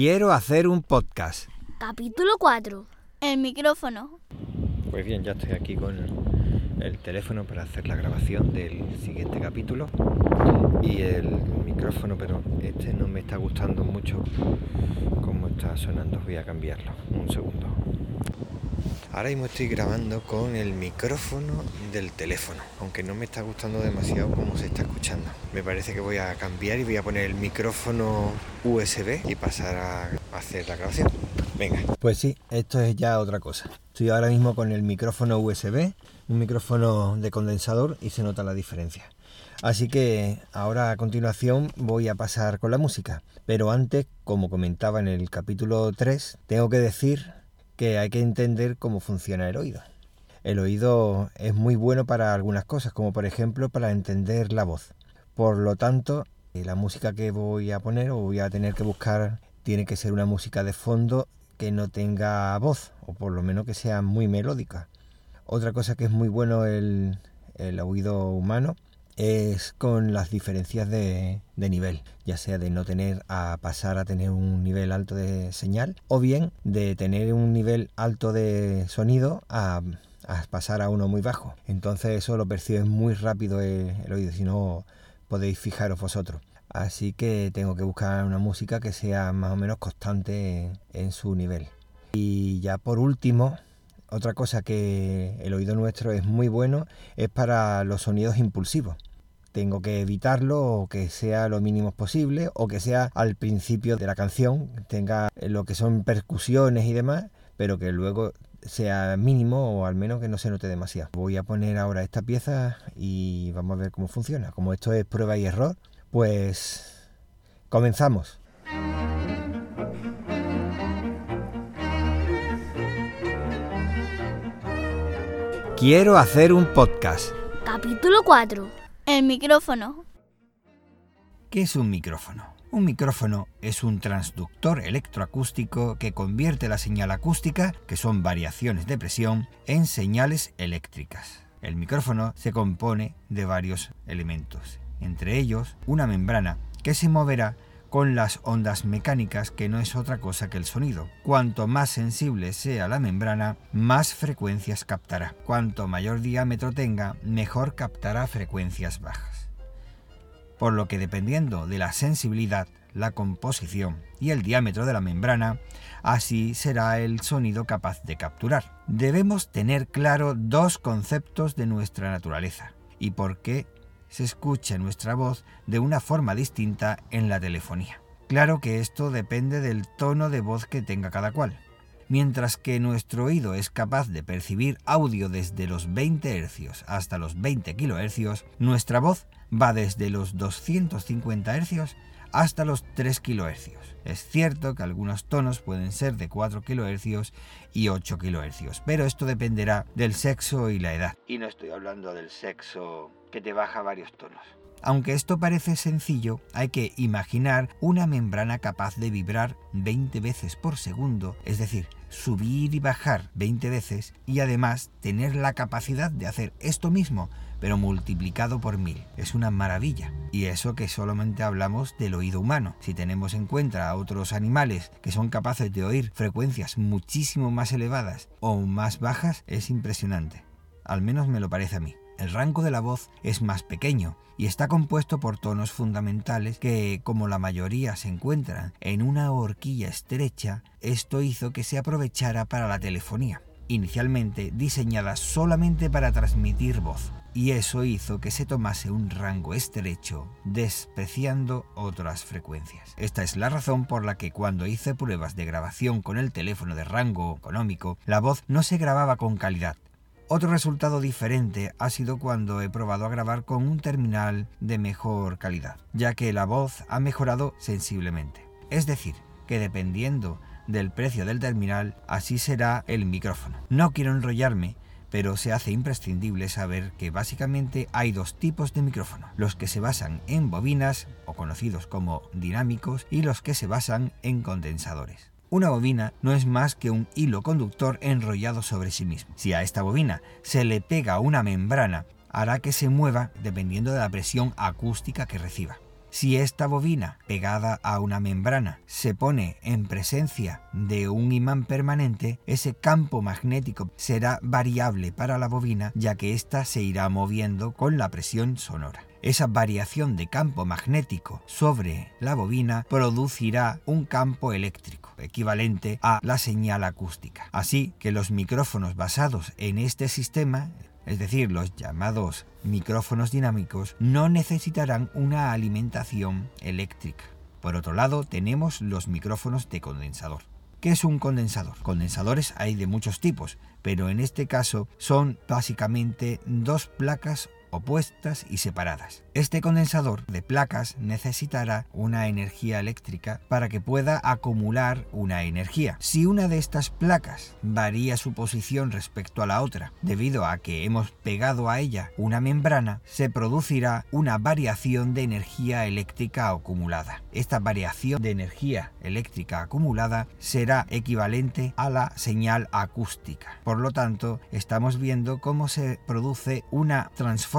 Quiero hacer un podcast. Capítulo 4. El micrófono. Pues bien, ya estoy aquí con el teléfono para hacer la grabación del siguiente capítulo y el micrófono, pero este no me está gustando mucho cómo está sonando. Voy a cambiarlo. Un segundo. Ahora mismo estoy grabando con el micrófono del teléfono, aunque no me está gustando demasiado cómo se está escuchando. Me parece que voy a cambiar y voy a poner el micrófono USB y pasar a hacer la grabación. Venga. Pues sí, esto es ya otra cosa. Estoy ahora mismo con el micrófono USB, un micrófono de condensador y se nota la diferencia. Así que ahora a continuación voy a pasar con la música. Pero antes, como comentaba en el capítulo 3, tengo que decir que hay que entender cómo funciona el oído. El oído es muy bueno para algunas cosas, como por ejemplo para entender la voz. Por lo tanto, eh, la música que voy a poner o voy a tener que buscar tiene que ser una música de fondo que no tenga voz, o por lo menos que sea muy melódica. Otra cosa que es muy bueno el, el oído humano es con las diferencias de, nivel, ya sea de no tener a pasar a tener un nivel alto de señal o bien de tener un nivel alto de sonido a, pasar a uno muy bajo. Entonces eso lo percibe muy rápido el, oído, si no podéis fijaros vosotros. Así que tengo que buscar una música que sea más o menos constante en su nivel. Y ya por último, otra cosa que el oído nuestro es muy bueno es para los sonidos impulsivos tengo que evitarlo o que sea lo mínimo posible o que sea al principio de la canción, tenga lo que son percusiones y demás, pero que luego sea mínimo o al menos que no se note demasiado. Voy a poner ahora esta pieza y vamos a ver cómo funciona. Como esto es prueba y error, pues comenzamos. Quiero hacer un podcast. Capítulo 4. El micrófono. ¿Qué es un micrófono? Un micrófono es un transductor electroacústico que convierte la señal acústica, que son variaciones de presión, en señales eléctricas. El micrófono se compone de varios elementos, entre ellos una membrana que se moverá con las ondas mecánicas que no es otra cosa que el sonido. Cuanto más sensible sea la membrana, más frecuencias captará. Cuanto mayor diámetro tenga, mejor captará frecuencias bajas. Por lo que dependiendo de la sensibilidad, la composición y el diámetro de la membrana, así será el sonido capaz de capturar. Debemos tener claro dos conceptos de nuestra naturaleza y por qué se escucha nuestra voz de una forma distinta en la telefonía. Claro que esto depende del tono de voz que tenga cada cual. Mientras que nuestro oído es capaz de percibir audio desde los 20 Hz hasta los 20 kHz, nuestra voz va desde los 250 Hz hasta los 3 kHz. Es cierto que algunos tonos pueden ser de 4 kHz y 8 kHz, pero esto dependerá del sexo y la edad. Y no estoy hablando del sexo que te baja varios tonos. Aunque esto parece sencillo, hay que imaginar una membrana capaz de vibrar 20 veces por segundo, es decir, subir y bajar 20 veces y además tener la capacidad de hacer esto mismo pero multiplicado por mil. Es una maravilla. Y eso que solamente hablamos del oído humano. Si tenemos en cuenta a otros animales que son capaces de oír frecuencias muchísimo más elevadas o más bajas, es impresionante. Al menos me lo parece a mí. El rango de la voz es más pequeño y está compuesto por tonos fundamentales que, como la mayoría se encuentran en una horquilla estrecha, esto hizo que se aprovechara para la telefonía, inicialmente diseñada solamente para transmitir voz y eso hizo que se tomase un rango estrecho, despreciando otras frecuencias. Esta es la razón por la que cuando hice pruebas de grabación con el teléfono de rango económico, la voz no se grababa con calidad. Otro resultado diferente ha sido cuando he probado a grabar con un terminal de mejor calidad, ya que la voz ha mejorado sensiblemente. Es decir, que dependiendo del precio del terminal, así será el micrófono. No quiero enrollarme, pero se hace imprescindible saber que básicamente hay dos tipos de micrófono, los que se basan en bobinas, o conocidos como dinámicos, y los que se basan en condensadores. Una bobina no es más que un hilo conductor enrollado sobre sí mismo. Si a esta bobina se le pega una membrana, hará que se mueva dependiendo de la presión acústica que reciba. Si esta bobina pegada a una membrana se pone en presencia de un imán permanente, ese campo magnético será variable para la bobina ya que ésta se irá moviendo con la presión sonora. Esa variación de campo magnético sobre la bobina producirá un campo eléctrico equivalente a la señal acústica. Así que los micrófonos basados en este sistema, es decir, los llamados micrófonos dinámicos, no necesitarán una alimentación eléctrica. Por otro lado, tenemos los micrófonos de condensador. ¿Qué es un condensador? Condensadores hay de muchos tipos, pero en este caso son básicamente dos placas opuestas y separadas. Este condensador de placas necesitará una energía eléctrica para que pueda acumular una energía. Si una de estas placas varía su posición respecto a la otra debido a que hemos pegado a ella una membrana, se producirá una variación de energía eléctrica acumulada. Esta variación de energía eléctrica acumulada será equivalente a la señal acústica. Por lo tanto, estamos viendo cómo se produce una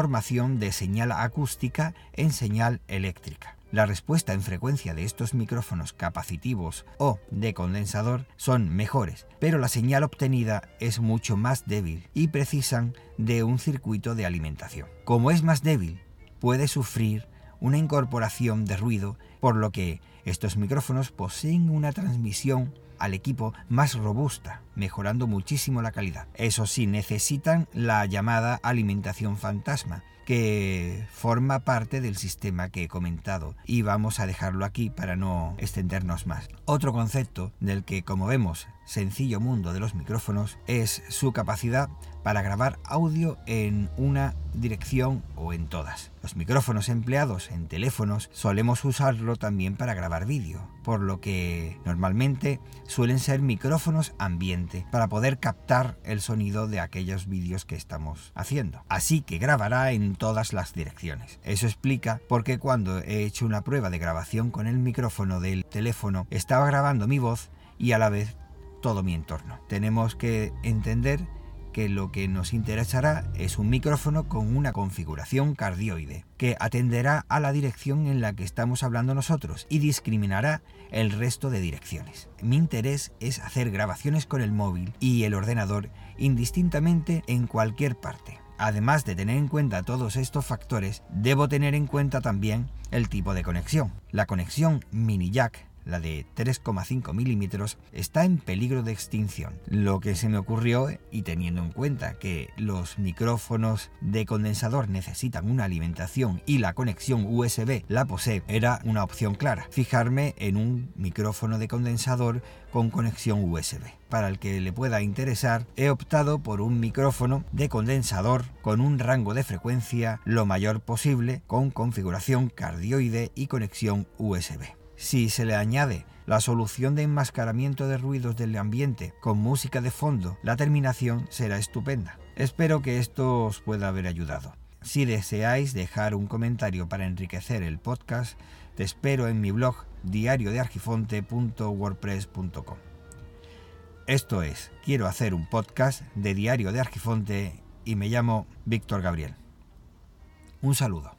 de señal acústica en señal eléctrica. La respuesta en frecuencia de estos micrófonos capacitivos o de condensador son mejores, pero la señal obtenida es mucho más débil y precisan de un circuito de alimentación. Como es más débil, puede sufrir una incorporación de ruido, por lo que estos micrófonos poseen una transmisión al equipo más robusta, mejorando muchísimo la calidad. Eso sí, necesitan la llamada alimentación fantasma, que forma parte del sistema que he comentado y vamos a dejarlo aquí para no extendernos más. Otro concepto del que, como vemos, sencillo mundo de los micrófonos es su capacidad para grabar audio en una dirección o en todas. Los micrófonos empleados en teléfonos solemos usarlo también para grabar vídeo, por lo que normalmente suelen ser micrófonos ambiente para poder captar el sonido de aquellos vídeos que estamos haciendo. Así que grabará en todas las direcciones. Eso explica por qué cuando he hecho una prueba de grabación con el micrófono del teléfono estaba grabando mi voz y a la vez todo mi entorno. Tenemos que entender que lo que nos interesará es un micrófono con una configuración cardioide, que atenderá a la dirección en la que estamos hablando nosotros y discriminará el resto de direcciones. Mi interés es hacer grabaciones con el móvil y el ordenador indistintamente en cualquier parte. Además de tener en cuenta todos estos factores, debo tener en cuenta también el tipo de conexión. La conexión mini jack la de 3,5 milímetros, está en peligro de extinción. Lo que se me ocurrió, y teniendo en cuenta que los micrófonos de condensador necesitan una alimentación y la conexión USB la posee, era una opción clara. Fijarme en un micrófono de condensador con conexión USB. Para el que le pueda interesar, he optado por un micrófono de condensador con un rango de frecuencia lo mayor posible con configuración cardioide y conexión USB. Si se le añade la solución de enmascaramiento de ruidos del ambiente con música de fondo, la terminación será estupenda. Espero que esto os pueda haber ayudado. Si deseáis dejar un comentario para enriquecer el podcast, te espero en mi blog diariodeargifonte.wordpress.com. Esto es, quiero hacer un podcast de Diario de Argifonte y me llamo Víctor Gabriel. Un saludo.